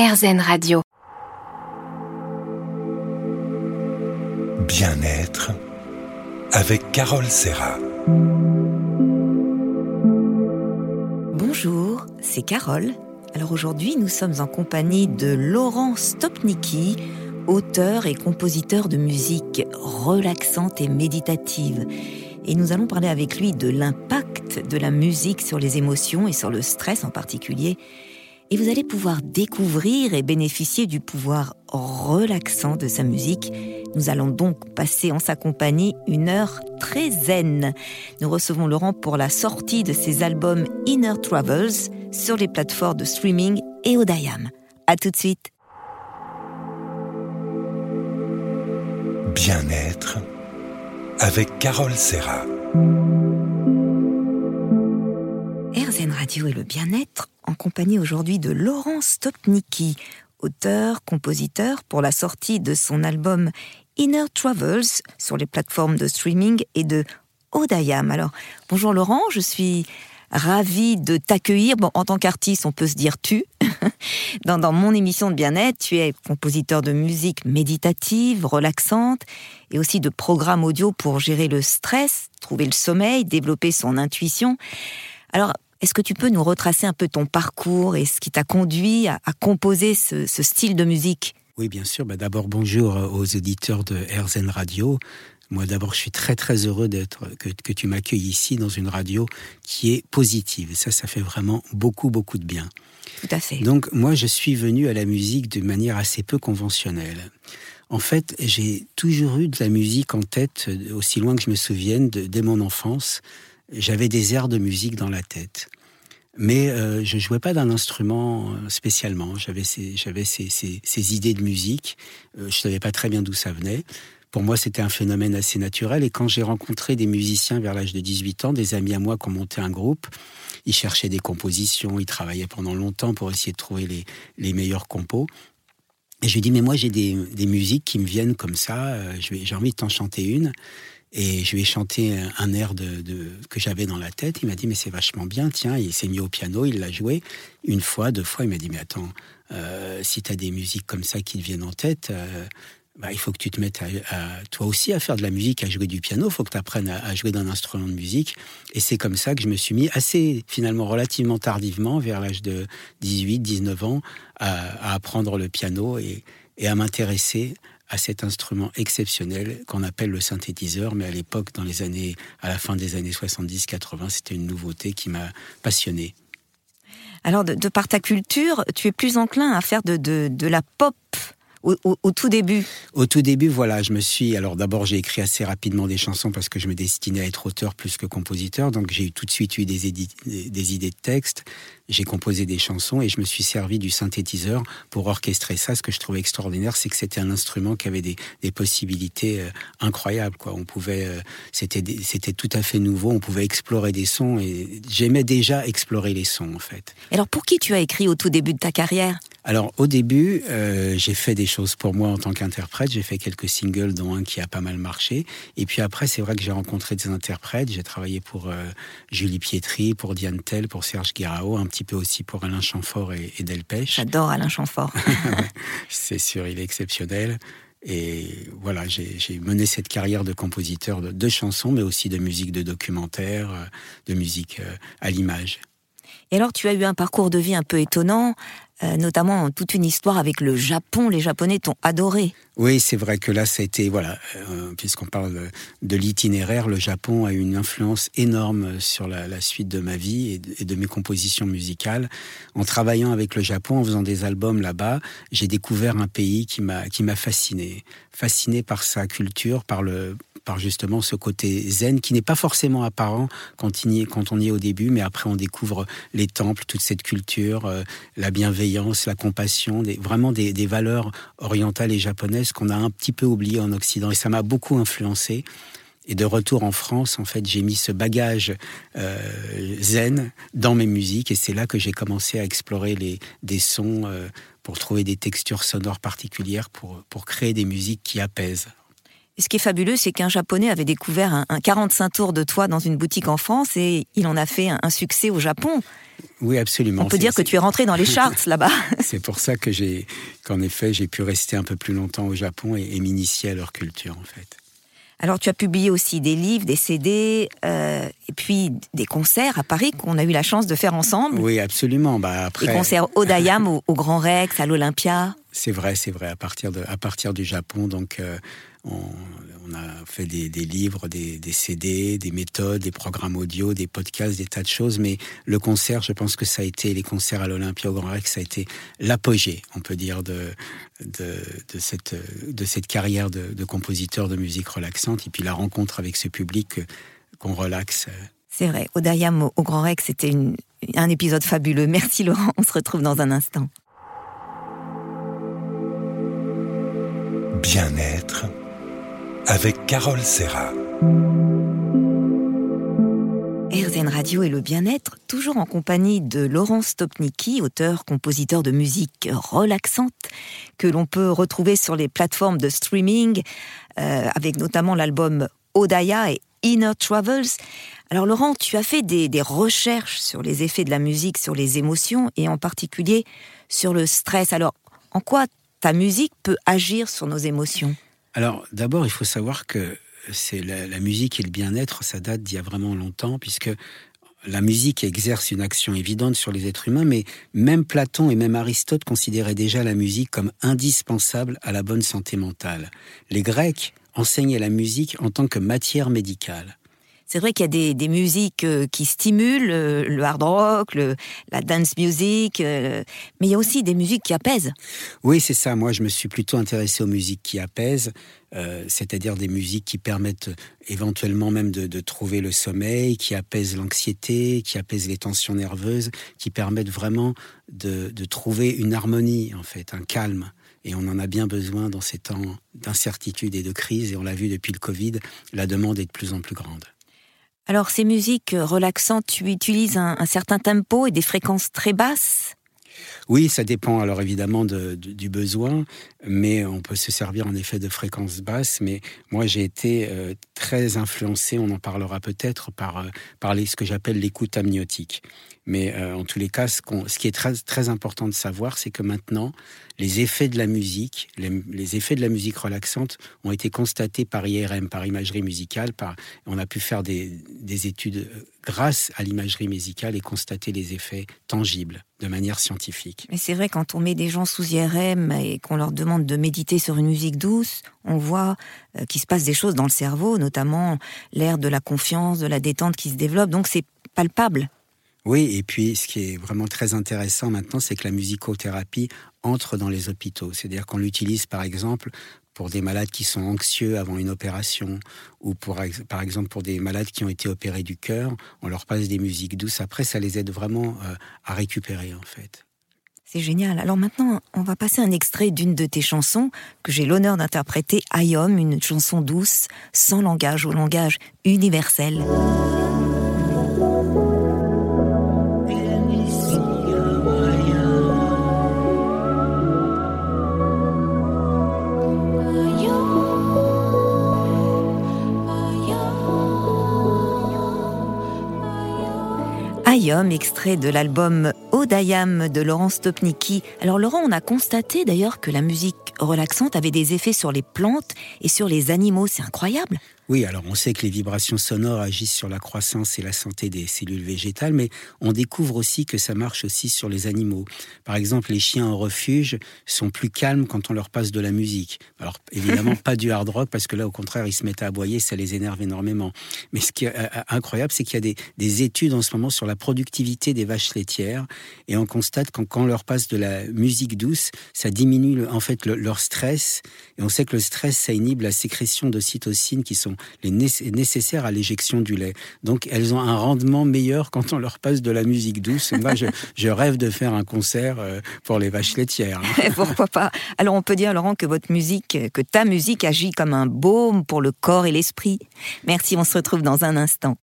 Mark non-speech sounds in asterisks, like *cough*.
RZN Radio. Bien-être avec Carole Serra. Bonjour, c'est Carole. Alors aujourd'hui, nous sommes en compagnie de Laurent Stopnicki, auteur et compositeur de musique relaxante et méditative. Et nous allons parler avec lui de l'impact de la musique sur les émotions et sur le stress en particulier. Et vous allez pouvoir découvrir et bénéficier du pouvoir relaxant de sa musique. Nous allons donc passer en sa compagnie une heure très zen. Nous recevons Laurent pour la sortie de ses albums Inner Travels sur les plateformes de streaming et Odayam. À tout de suite. Bien-être avec Carole Serra. RZN Radio et le bien-être en compagnie aujourd'hui de Laurent Stopnicki, auteur, compositeur pour la sortie de son album Inner Travels sur les plateformes de streaming et de Odayam. Alors, bonjour Laurent, je suis ravie de t'accueillir. Bon, en tant qu'artiste, on peut se dire tu. *laughs* dans, dans mon émission de bien-être, tu es compositeur de musique méditative, relaxante, et aussi de programmes audio pour gérer le stress, trouver le sommeil, développer son intuition. Alors, est-ce que tu peux nous retracer un peu ton parcours et ce qui t'a conduit à, composer ce, style de musique? Oui, bien sûr. Bah, d'abord, bonjour aux auditeurs de RZN Radio. Moi, d'abord, je suis très très heureux d'être que, que tu m'accueilles ici dans une radio qui est positive. Ça, ça fait vraiment beaucoup beaucoup de bien. Tout à fait. Donc, moi, je suis venu à la musique de manière assez peu conventionnelle. En fait, j'ai toujours eu de la musique en tête, aussi loin que je me souvienne, dès mon enfance. J'avais des airs de musique dans la tête. Mais euh, je jouais pas d'un instrument euh, spécialement. J'avais ces, ces, ces, idées de musique. Euh, je savais pas très bien d'où ça venait. Pour moi, c'était un phénomène assez naturel. Et quand j'ai rencontré des musiciens vers l'âge de 18 ans, des amis à moi qui ont monté un groupe, ils cherchaient des compositions, ils travaillaient pendant longtemps pour essayer de trouver les, les meilleurs compos. Et je lui dit, mais moi, j'ai des, des musiques qui me viennent comme ça, euh, j'ai envie de t'en chanter une. Et je lui ai chanté un air que j'avais dans la tête. Il m'a dit, mais c'est vachement bien, tiens. Il s'est mis au piano, il l'a joué une fois, deux fois. Il m'a dit, mais attends, euh, si tu as des musiques comme ça qui te viennent en tête, euh, bah, il faut que tu te mettes à, toi aussi à faire de la musique, à jouer du piano. Il faut que tu apprennes à, jouer d'un instrument de musique. Et c'est comme ça que je me suis mis assez, finalement, relativement tardivement, vers l'âge de 18, 19 ans, à, apprendre le piano et à m'intéresser à cet instrument exceptionnel qu'on appelle le synthétiseur, mais à l'époque, dans les années, à la fin des années 70-80, c'était une nouveauté qui m'a passionné. Alors, de, par ta culture, tu es plus enclin à faire de, de la pop au, tout début Au tout début, voilà, je me suis. Alors d'abord, j'ai écrit assez rapidement des chansons parce que je me destinais à être auteur plus que compositeur. Donc j'ai tout de suite eu des, des idées de texte. J'ai composé des chansons et je me suis servi du synthétiseur pour orchestrer ça. Ce que je trouvais extraordinaire, c'est que c'était un instrument qui avait des, possibilités euh, incroyables. Quoi. On pouvait, euh, c'était, c'était tout à fait nouveau. On pouvait explorer des sons et j'aimais déjà explorer les sons en fait. Alors pour qui tu as écrit au tout début de ta carrière? Alors au début, euh, j'ai fait des choses pour moi en tant qu'interprète. J'ai fait quelques singles, dont un qui a pas mal marché. Et puis après, c'est vrai que j'ai rencontré des interprètes. J'ai travaillé pour Julie Pietri, pour Diane Tell, pour Serge Guirao, un petit peu aussi pour Alain Chamfort et, et Delpech. J'adore Alain Chamfort. *laughs* c'est sûr, il est exceptionnel. Et voilà, j'ai mené cette carrière de compositeur de, de, chansons, mais aussi de musique de documentaire, euh, de musique à l'image. Et alors, tu as eu un parcours de vie un peu étonnant. Euh, notamment toute une histoire avec le Japon. Les Japonais t'ont adoré. Oui, c'est vrai que là, ça a été, voilà, euh, puisqu'on parle de l'itinéraire, le Japon a eu une influence énorme sur la, suite de ma vie et de, mes compositions musicales. En travaillant avec le Japon, en faisant des albums là-bas, j'ai découvert un pays qui m'a fasciné, fasciné par sa culture, par le par justement ce côté zen qui n'est pas forcément apparent quand, y est, quand on y est au début, mais après on découvre les temples, toute cette culture, euh, la bienveillance, la compassion, des, vraiment des, valeurs orientales et japonaises qu'on a un petit peu oubliées en Occident. Et ça m'a beaucoup influencé. Et de retour en France, en fait, j'ai mis ce bagage euh, zen dans mes musiques, et c'est là que j'ai commencé à explorer les, des sons euh, pour trouver des textures sonores particulières, pour, pour créer des musiques qui apaisent. Ce qui est fabuleux, c'est qu'un Japonais avait découvert un, 45 tours de toi dans une boutique en France et il en a fait un, succès au Japon. Oui, absolument. On peut dire que tu es rentré dans les charts là-bas. *laughs* c'est pour ça que j'ai, qu'en effet, j'ai pu rester un peu plus longtemps au Japon et, et m'initier à leur culture, en fait. Alors tu as publié aussi des livres, des CD, euh, et puis des concerts à Paris qu'on a eu la chance de faire ensemble. Oui, absolument. Bah, après... Des concerts au Dayam, au, au Grand Rex, à l'Olympia. C'est vrai, c'est vrai. À partir, de, à partir du Japon, donc euh, on, a fait des, livres, des, CD, des méthodes, des programmes audio, des podcasts, des tas de choses. Mais le concert, je pense que ça a été, les concerts à l'Olympia au Grand Rex, ça a été l'apogée, on peut dire, de, de, cette, de cette carrière de, compositeur de musique relaxante. Et puis la rencontre avec ce public qu'on relaxe. C'est vrai. Odayam au, au Grand Rex, c'était un épisode fabuleux. Merci Laurent. On se retrouve dans un instant. Bien-être avec Carole Serra. RZN Radio et le bien-être, toujours en compagnie de Laurent Stopnicki, auteur, compositeur de musique relaxante, que l'on peut retrouver sur les plateformes de streaming, euh, avec notamment l'album Odaya et Inner Travels. Alors Laurent, tu as fait des, des, recherches sur les effets de la musique, sur les émotions, et en particulier sur le stress. Alors, en quoi ta musique peut agir sur nos émotions? Alors d'abord, il faut savoir que c'est la, musique et le bien-être, ça date d'il y a vraiment longtemps, puisque la musique exerce une action évidente sur les êtres humains, mais même Platon et même Aristote considéraient déjà la musique comme indispensable à la bonne santé mentale. Les Grecs enseignaient la musique en tant que matière médicale. C'est vrai qu'il y a des, musiques euh, qui stimulent, euh, le hard rock, la dance music, euh, mais il y a aussi des musiques qui apaisent. Oui, c'est ça. Moi, je me suis plutôt intéressé aux musiques qui apaisent, c'est-à-dire des musiques qui permettent éventuellement même de, trouver le sommeil, qui apaisent l'anxiété, qui apaisent les tensions nerveuses, qui permettent vraiment de, de trouver une harmonie, en fait, un calme. Et on en a bien besoin dans ces temps d'incertitude et de crise. Et on l'a vu depuis le Covid, la demande est de plus en plus grande. Alors ces musiques relaxantes, tu utilises un, certain tempo et des fréquences très basses? Oui, ça dépend alors évidemment du besoin, mais on peut se servir en effet de fréquences basses. Mais moi, j'ai été euh, très influencé, on en parlera peut-être, par, euh, par ce que j'appelle l'écoute amniotique. Mais euh, en tous les cas, ce, qui est très, important de savoir, c'est que maintenant, les effets de la musique, les, effets de la musique relaxante ont été constatés par IRM, par imagerie musicale. On a pu faire des, des études euh, grâce à l'imagerie musicale et constater les effets tangibles de manière scientifique. Mais c'est vrai, quand on met des gens sous IRM et qu'on leur demande de méditer sur une musique douce, on voit euh, qu'il se passe des choses dans le cerveau, notamment l'air de la confiance, de la détente qui se développe. Donc c'est palpable. Oui, et puis ce qui est vraiment très intéressant maintenant, c'est que la musicothérapie entre dans les hôpitaux. C'est-à-dire qu'on l'utilise par exemple pour des malades qui sont anxieux avant une opération, ou pour, par exemple pour des malades qui ont été opérés du cœur, on leur passe des musiques douces. Après, ça les aide vraiment euh, à récupérer en fait. C'est génial. Alors maintenant, on va passer un extrait d'une de tes chansons que j'ai l'honneur d'interpréter, Ayom, une chanson douce, sans langage, au langage universel. Extrait de l'album Odayam de Laurent Stopnicki. Alors Laurent, on a constaté d'ailleurs que la musique relaxante avait des effets sur les plantes et sur les animaux. C'est incroyable. Oui, alors on sait que les vibrations sonores agissent sur la croissance et la santé des cellules végétales, mais on découvre aussi que ça marche aussi sur les animaux. Par exemple, les chiens en refuge sont plus calmes quand on leur passe de la musique. Alors *laughs* évidemment, pas du hard rock, parce que là, au contraire, ils se mettent à aboyer, ça les énerve énormément. Mais ce qui est euh, euh, incroyable, c'est qu'il y a des, études en ce moment sur la productivité des vaches laitières, et on constate que quand on leur passe de la musique douce, ça diminue en fait leur stress, et on sait que le stress, ça inhibe la sécrétion de cytocines qui sont les nécessaires à l'éjection du lait. Donc elles ont un rendement meilleur quand on leur passe de la musique douce. moi, je, rêve de faire un concert euh, pour les vaches laitières. Hein. *laughs* Pourquoi pas Alors on peut dire, Laurent, que votre musique, que ta musique agit comme un baume pour le corps et l'esprit. Merci, on se retrouve dans un instant.